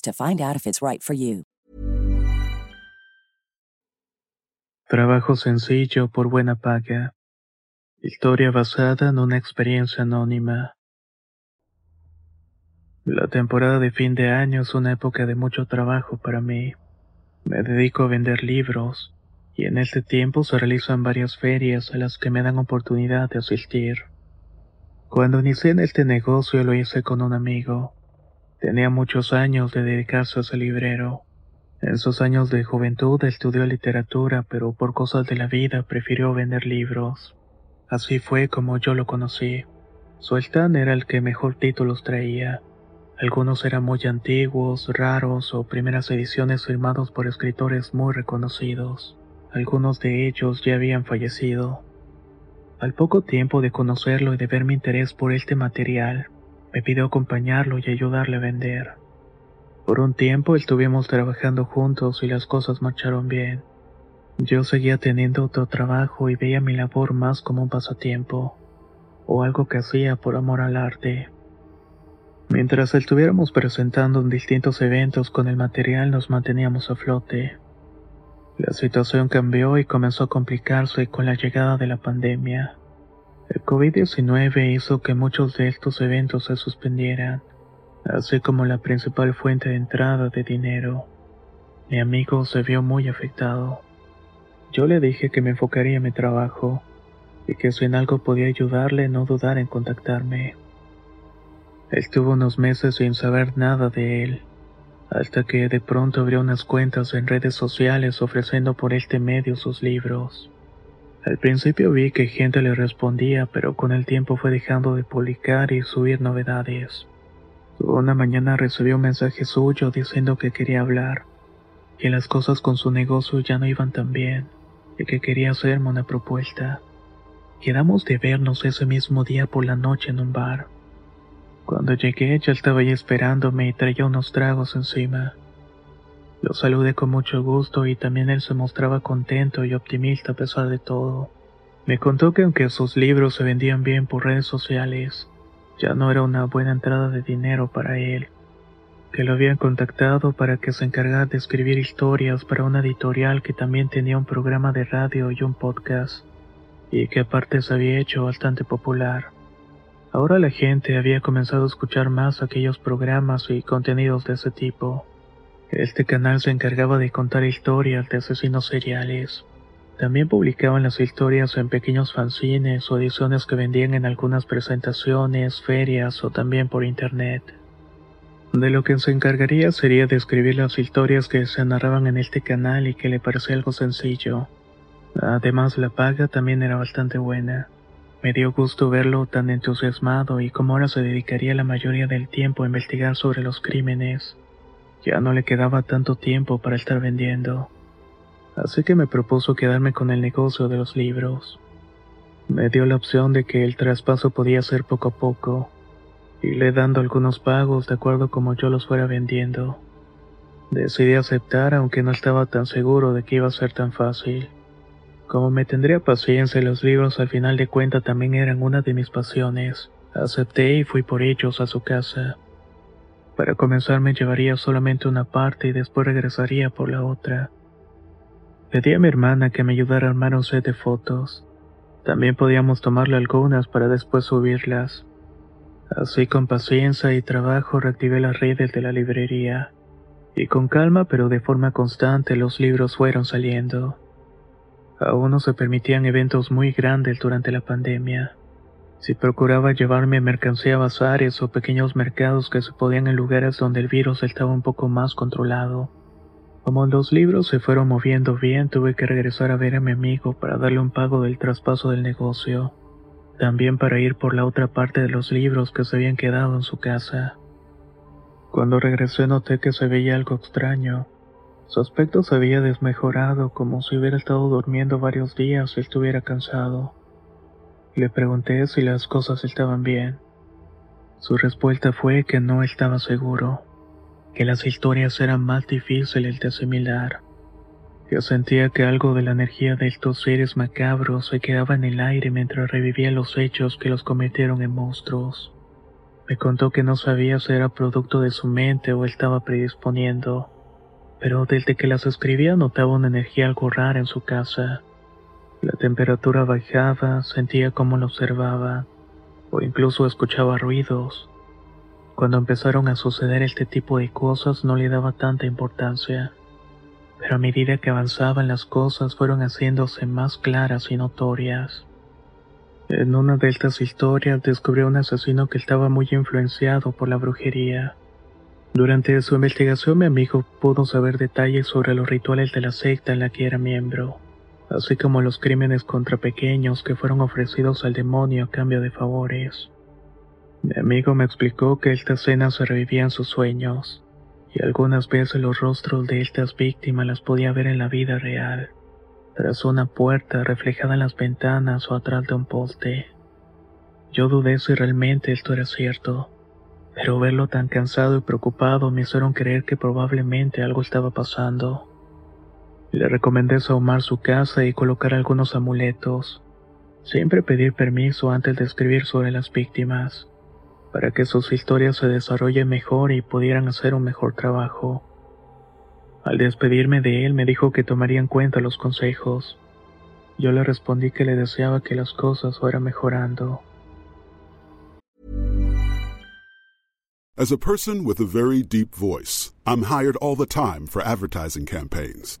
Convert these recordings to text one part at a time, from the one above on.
to find out if it's right for you. Trabajo sencillo por buena paga. Historia basada en una experiencia anónima. La temporada de fin de año es una época de mucho trabajo para mí. Me dedico a vender libros, y en este tiempo se realizan varias ferias a las que me dan oportunidad de asistir. Cuando inicié en este negocio lo hice con un amigo. Tenía muchos años de dedicarse a ser librero. En sus años de juventud estudió literatura, pero por cosas de la vida prefirió vender libros. Así fue como yo lo conocí. Su stand era el que mejor títulos traía. Algunos eran muy antiguos, raros o primeras ediciones firmados por escritores muy reconocidos. Algunos de ellos ya habían fallecido. Al poco tiempo de conocerlo y de ver mi interés por este material, me pidió acompañarlo y ayudarle a vender. Por un tiempo estuvimos trabajando juntos y las cosas marcharon bien. Yo seguía teniendo otro trabajo y veía mi labor más como un pasatiempo, o algo que hacía por amor al arte. Mientras estuviéramos presentando en distintos eventos con el material nos manteníamos a flote. La situación cambió y comenzó a complicarse con la llegada de la pandemia. El COVID-19 hizo que muchos de estos eventos se suspendieran, así como la principal fuente de entrada de dinero. Mi amigo se vio muy afectado. Yo le dije que me enfocaría en mi trabajo y que si en algo podía ayudarle no dudar en contactarme. Estuvo unos meses sin saber nada de él, hasta que de pronto abrió unas cuentas en redes sociales ofreciendo por este medio sus libros. Al principio vi que gente le respondía, pero con el tiempo fue dejando de publicar y subir novedades. Una mañana recibí un mensaje suyo diciendo que quería hablar, que las cosas con su negocio ya no iban tan bien, y que quería hacerme una propuesta. Quedamos de vernos ese mismo día por la noche en un bar. Cuando llegué ella estaba ahí esperándome y traía unos tragos encima. Lo saludé con mucho gusto y también él se mostraba contento y optimista a pesar de todo. Me contó que aunque sus libros se vendían bien por redes sociales, ya no era una buena entrada de dinero para él, que lo habían contactado para que se encargara de escribir historias para una editorial que también tenía un programa de radio y un podcast, y que aparte se había hecho bastante popular. Ahora la gente había comenzado a escuchar más aquellos programas y contenidos de ese tipo. Este canal se encargaba de contar historias de asesinos seriales. También publicaban las historias en pequeños fanzines o ediciones que vendían en algunas presentaciones, ferias o también por internet. De lo que se encargaría sería de escribir las historias que se narraban en este canal y que le parecía algo sencillo. Además la paga también era bastante buena. Me dio gusto verlo tan entusiasmado y como ahora se dedicaría la mayoría del tiempo a investigar sobre los crímenes. Ya no le quedaba tanto tiempo para estar vendiendo, así que me propuso quedarme con el negocio de los libros. Me dio la opción de que el traspaso podía ser poco a poco, y le dando algunos pagos de acuerdo como yo los fuera vendiendo. Decidí aceptar aunque no estaba tan seguro de que iba a ser tan fácil. Como me tendría paciencia, los libros al final de cuenta también eran una de mis pasiones. Acepté y fui por ellos a su casa. Para comenzar me llevaría solamente una parte y después regresaría por la otra. Pedí a mi hermana que me ayudara a armar un set de fotos. También podíamos tomarle algunas para después subirlas. Así con paciencia y trabajo reactivé las redes de la librería Y con calma pero de forma constante los libros fueron saliendo. Aún no se permitían eventos muy grandes durante la pandemia. Si procuraba llevarme mercancía a bazares o pequeños mercados que se podían en lugares donde el virus estaba un poco más controlado. Como los libros se fueron moviendo bien, tuve que regresar a ver a mi amigo para darle un pago del traspaso del negocio. También para ir por la otra parte de los libros que se habían quedado en su casa. Cuando regresé noté que se veía algo extraño. Su aspecto se había desmejorado como si hubiera estado durmiendo varios días y estuviera cansado. Le pregunté si las cosas estaban bien. Su respuesta fue que no estaba seguro, que las historias eran más difíciles de asimilar. Yo sentía que algo de la energía de estos seres macabros se quedaba en el aire mientras revivía los hechos que los convirtieron en monstruos. Me contó que no sabía si era producto de su mente o estaba predisponiendo, pero desde que las escribía notaba una energía algo rara en su casa. La temperatura bajaba, sentía cómo lo observaba, o incluso escuchaba ruidos. Cuando empezaron a suceder este tipo de cosas no le daba tanta importancia, pero a medida que avanzaban las cosas fueron haciéndose más claras y notorias. En una de estas historias descubrió un asesino que estaba muy influenciado por la brujería. Durante su investigación mi amigo pudo saber detalles sobre los rituales de la secta en la que era miembro, así como los crímenes contra pequeños que fueron ofrecidos al demonio a cambio de favores. Mi amigo me explicó que estas escenas se revivían en sus sueños, y algunas veces los rostros de estas víctimas las podía ver en la vida real tras una puerta reflejada en las ventanas o atrás de un poste. Yo dudé si realmente esto era cierto, pero verlo tan cansado y preocupado me hicieron creer que probablemente algo estaba pasando. Le recomendé sahumar su casa y colocar algunos amuletos. Siempre pedir permiso antes de escribir sobre las víctimas, para que sus historias se desarrollen mejor y pudieran hacer un mejor trabajo. Al despedirme de él me dijo que tomaría en cuenta los consejos. Yo le respondí que le deseaba que las cosas fueran mejorando. As a person with a very deep voice, I'm hired all the time for advertising campaigns.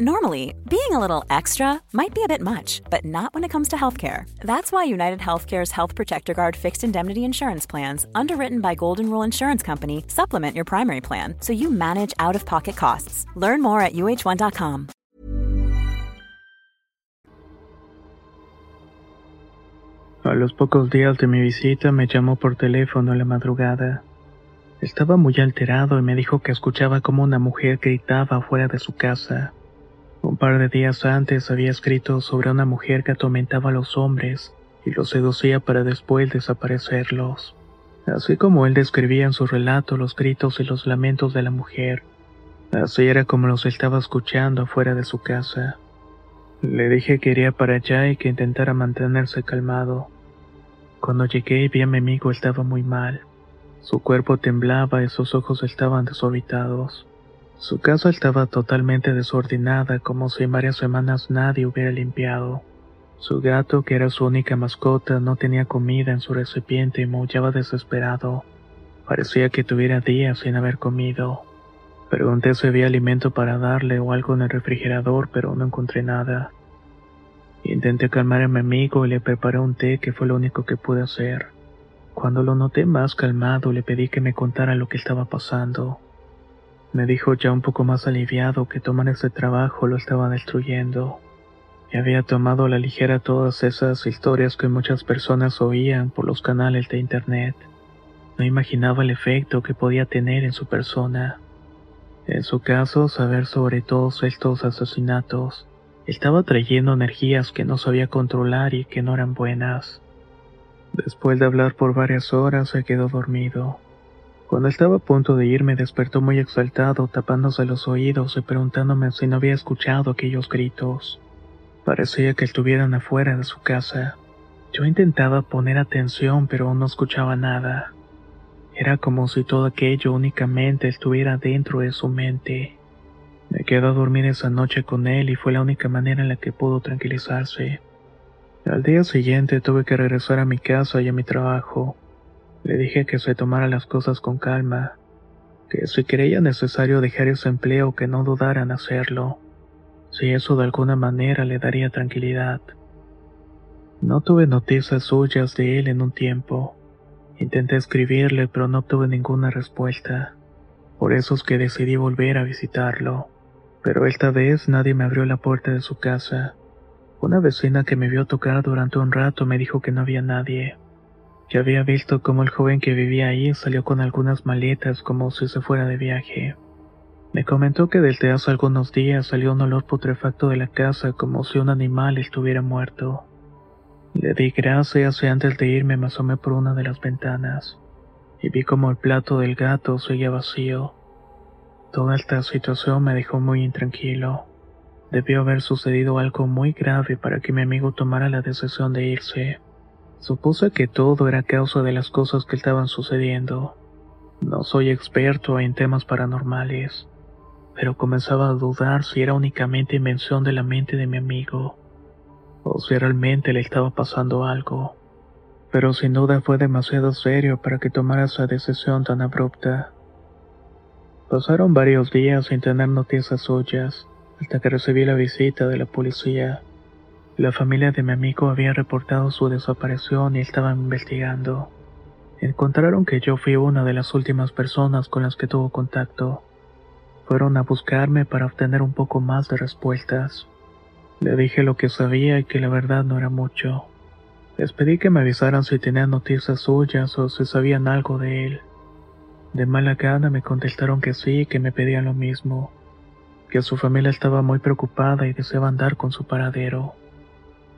Normally, being a little extra might be a bit much, but not when it comes to healthcare. That's why United Healthcare's Health Protector Guard fixed indemnity insurance plans, underwritten by Golden Rule Insurance Company, supplement your primary plan so you manage out of pocket costs. Learn more at uh1.com. A los pocos días de mi visita me llamó por teléfono a la madrugada. Estaba muy alterado y me dijo que escuchaba como una mujer gritaba fuera de su casa. Un par de días antes había escrito sobre una mujer que atormentaba a los hombres y los seducía para después desaparecerlos. Así como él describía en su relato los gritos y los lamentos de la mujer, así era como los estaba escuchando afuera de su casa. Le dije que iría para allá y que intentara mantenerse calmado. Cuando llegué vi a mi amigo estaba muy mal. Su cuerpo temblaba y sus ojos estaban desorbitados. Su casa estaba totalmente desordenada como si en varias semanas nadie hubiera limpiado. Su gato, que era su única mascota, no tenía comida en su recipiente y maullaba desesperado. Parecía que tuviera días sin haber comido. Pregunté si había alimento para darle o algo en el refrigerador, pero no encontré nada. Intenté calmar a mi amigo y le preparé un té que fue lo único que pude hacer. Cuando lo noté más calmado le pedí que me contara lo que estaba pasando. Me dijo ya un poco más aliviado que tomar ese trabajo lo estaba destruyendo. y había tomado a la ligera todas esas historias que muchas personas oían por los canales de internet. No imaginaba el efecto que podía tener en su persona. En su caso, saber sobre todos estos asesinatos estaba trayendo energías que no sabía controlar y que no eran buenas. Después de hablar por varias horas, se quedó dormido. Cuando estaba a punto de irme, despertó muy exaltado, tapándose los oídos y preguntándome si no había escuchado aquellos gritos. Parecía que estuvieran afuera de su casa. Yo intentaba poner atención, pero no escuchaba nada. Era como si todo aquello únicamente estuviera dentro de su mente. Me quedé a dormir esa noche con él y fue la única manera en la que pudo tranquilizarse. Al día siguiente tuve que regresar a mi casa y a mi trabajo. Le dije que se tomara las cosas con calma, que si creía necesario dejar ese empleo que no dudara en hacerlo, si eso de alguna manera le daría tranquilidad. No tuve noticias suyas de él en un tiempo. Intenté escribirle pero no obtuve ninguna respuesta. Por eso es que decidí volver a visitarlo. Pero esta vez nadie me abrió la puerta de su casa. Una vecina que me vio tocar durante un rato me dijo que no había nadie. Que había visto cómo el joven que vivía ahí salió con algunas maletas como si se fuera de viaje. Me comentó que desde hace algunos días salió un olor putrefacto de la casa como si un animal estuviera muerto. Le di gracias y antes de irme me asomé por una de las ventanas y vi como el plato del gato seguía vacío. Toda esta situación me dejó muy intranquilo. Debió haber sucedido algo muy grave para que mi amigo tomara la decisión de irse. Supuse que todo era causa de las cosas que estaban sucediendo. No soy experto en temas paranormales, pero comenzaba a dudar si era únicamente invención de la mente de mi amigo, o si realmente le estaba pasando algo. Pero sin duda fue demasiado serio para que tomara esa decisión tan abrupta. Pasaron varios días sin tener noticias suyas, hasta que recibí la visita de la policía. La familia de mi amigo había reportado su desaparición y estaban investigando. Encontraron que yo fui una de las últimas personas con las que tuvo contacto. Fueron a buscarme para obtener un poco más de respuestas. Le dije lo que sabía y que la verdad no era mucho. Les pedí que me avisaran si tenían noticias suyas o si sabían algo de él. De mala gana me contestaron que sí, que me pedían lo mismo, que su familia estaba muy preocupada y deseaba andar con su paradero.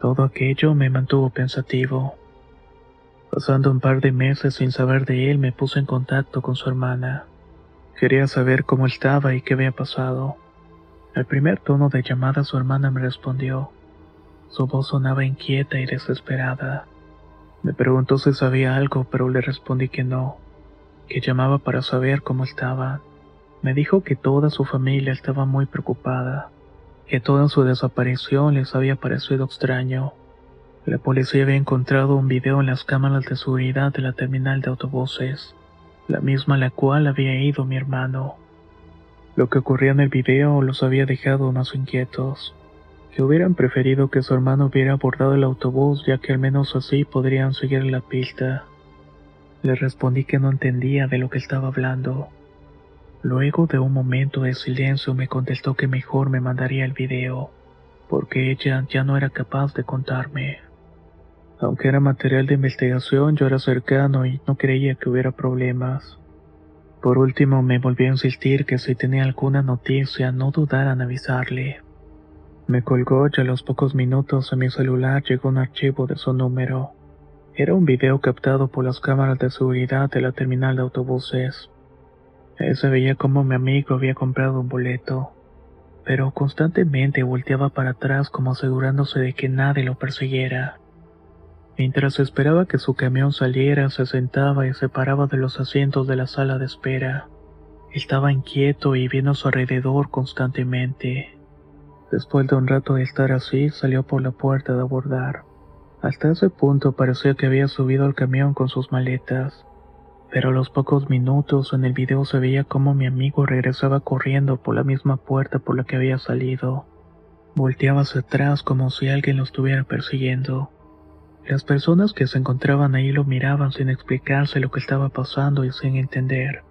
Todo aquello me mantuvo pensativo. Pasando un par de meses sin saber de él, me puse en contacto con su hermana. Quería saber cómo estaba y qué había pasado. Al primer tono de llamada su hermana me respondió. Su voz sonaba inquieta y desesperada. Me preguntó si sabía algo, pero le respondí que no que llamaba para saber cómo estaba. Me dijo que toda su familia estaba muy preocupada, que toda su desaparición les había parecido extraño. La policía había encontrado un video en las cámaras de seguridad de la terminal de autobuses, la misma a la cual había ido mi hermano. Lo que ocurría en el video los había dejado más inquietos, que hubieran preferido que su hermano hubiera abordado el autobús ya que al menos así podrían seguir la pista. Le respondí que no entendía de lo que estaba hablando. Luego de un momento de silencio me contestó que mejor me mandaría el video, porque ella ya no era capaz de contarme. Aunque era material de investigación, yo era cercano y no creía que hubiera problemas. Por último, me volvió a insistir que si tenía alguna noticia no dudaran en avisarle. Me colgó y a los pocos minutos a mi celular llegó un archivo de su número. Era un video captado por las cámaras de seguridad de la terminal de autobuses. Se veía como mi amigo había comprado un boleto, pero constantemente volteaba para atrás como asegurándose de que nadie lo persiguiera. Mientras esperaba que su camión saliera, se sentaba y se paraba de los asientos de la sala de espera. Estaba inquieto y viendo a su alrededor constantemente. Después de un rato de estar así, salió por la puerta de abordar. Hasta ese punto parecía que había subido al camión con sus maletas, pero a los pocos minutos en el video se veía como mi amigo regresaba corriendo por la misma puerta por la que había salido. Volteaba hacia atrás como si alguien lo estuviera persiguiendo. Las personas que se encontraban ahí lo miraban sin explicarse lo que estaba pasando y sin entender.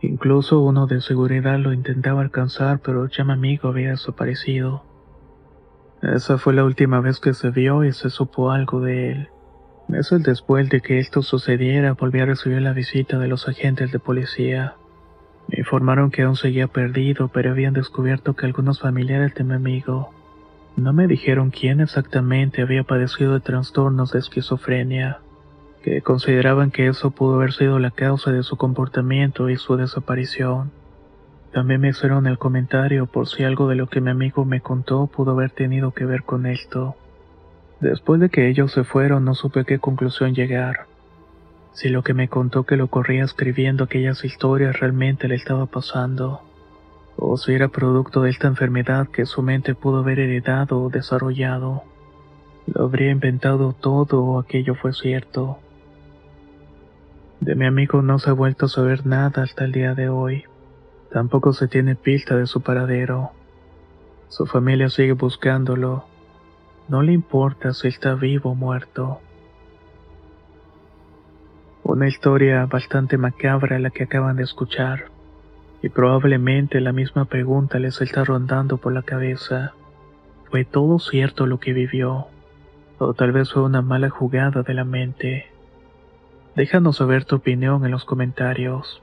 Incluso uno de seguridad lo intentaba alcanzar, pero ya mi amigo había desaparecido. Esa fue la última vez que se vio y se supo algo de él. Meses después de que esto sucediera, volví a recibir la visita de los agentes de policía. Me informaron que aún seguía perdido, pero habían descubierto que algunos familiares de mi amigo no me dijeron quién exactamente había padecido de trastornos de esquizofrenia, que consideraban que eso pudo haber sido la causa de su comportamiento y su desaparición. También me hicieron el comentario por si algo de lo que mi amigo me contó pudo haber tenido que ver con esto. Después de que ellos se fueron no supe qué conclusión llegar. Si lo que me contó que lo corría escribiendo aquellas historias realmente le estaba pasando o si era producto de esta enfermedad que su mente pudo haber heredado o desarrollado. Lo habría inventado todo o aquello fue cierto. De mi amigo no se ha vuelto a saber nada hasta el día de hoy. Tampoco se tiene pista de su paradero. Su familia sigue buscándolo. No le importa si está vivo o muerto. Una historia bastante macabra la que acaban de escuchar y probablemente la misma pregunta les está rondando por la cabeza. ¿Fue todo cierto lo que vivió? ¿O tal vez fue una mala jugada de la mente? Déjanos saber tu opinión en los comentarios.